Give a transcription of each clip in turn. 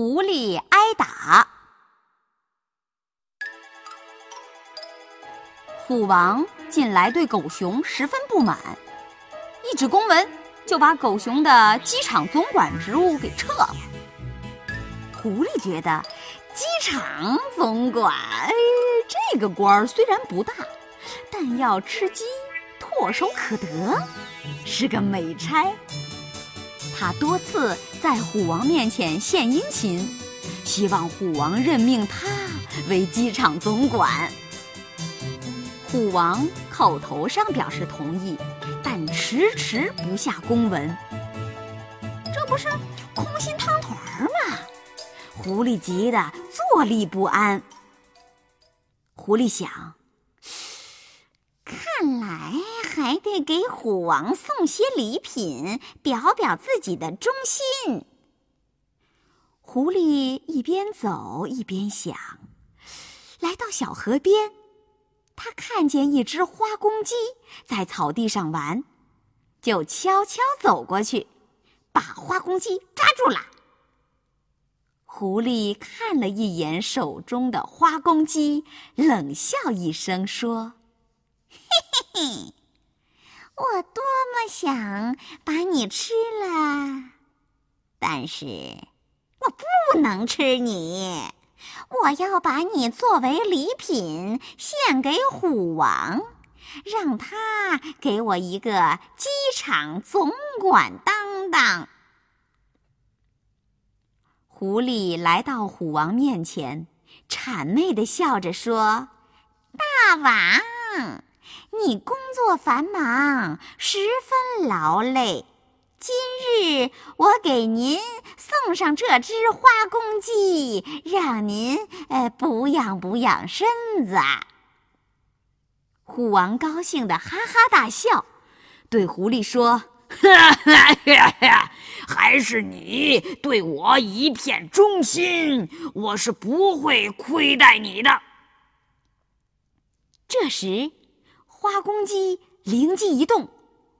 狐狸挨打。虎王近来对狗熊十分不满，一纸公文就把狗熊的机场总管职务给撤了。狐狸觉得机场总管这个官儿虽然不大，但要吃鸡唾手可得，是个美差。他多次在虎王面前献殷勤，希望虎王任命他为机场总管。虎王口头上表示同意，但迟迟不下公文。这不是空心汤团吗？狐狸急得坐立不安。狐狸想，看来还得给虎王送些礼品，表表自己的忠心。狐狸一边走一边想，来到小河边。他看见一只花公鸡在草地上玩，就悄悄走过去，把花公鸡抓住了。狐狸看了一眼手中的花公鸡，冷笑一声说：“嘿嘿嘿，我多么想把你吃了，但是我不能吃你。”我要把你作为礼品献给虎王，让他给我一个机场总管当当。狐狸来到虎王面前，谄媚地笑着说：“大王，你工作繁忙，十分劳累。”今日我给您送上这只花公鸡，让您呃补养补养身子。虎王高兴的哈哈大笑，对狐狸说：“哈哈哈哈，还是你对我一片忠心，我是不会亏待你的。”这时，花公鸡灵机一动。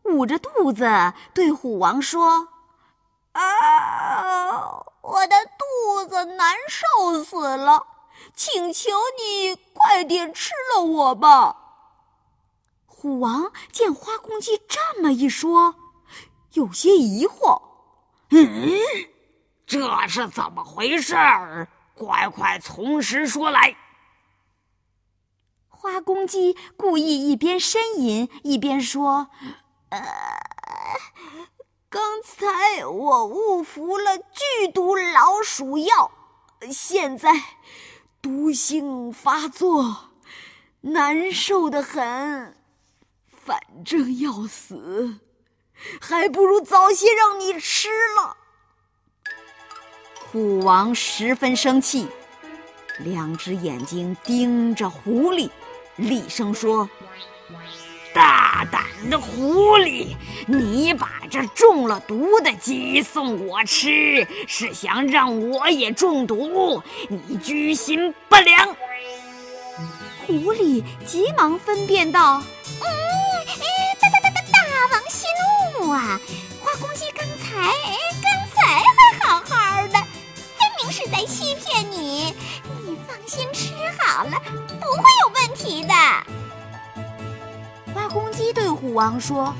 捂着肚子对虎王说：“啊，我的肚子难受死了，请求你快点吃了我吧。”虎王见花公鸡这么一说，有些疑惑：“嗯，这是怎么回事儿？快快从实说来。”花公鸡故意一边呻吟一边说。呃，刚才我误服了剧毒老鼠药，现在毒性发作，难受的很。反正要死，还不如早些让你吃了。虎王十分生气，两只眼睛盯着狐狸，厉声说。大胆的狐狸，你把这中了毒的鸡送我吃，是想让我也中毒？你居心不良！狐狸急忙分辨道：“嗯，哎大大大大大王息怒啊！花公鸡刚才刚才还好好的，分明是在欺骗你。你放心吃好了，不王说：“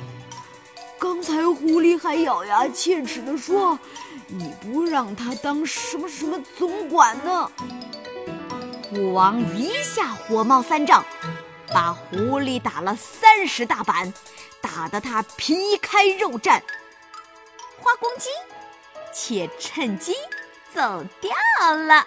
刚才狐狸还咬牙切齿地说，你不让他当什么什么总管呢。”虎王一下火冒三丈，把狐狸打了三十大板，打得他皮开肉绽。花公鸡却趁机走掉了。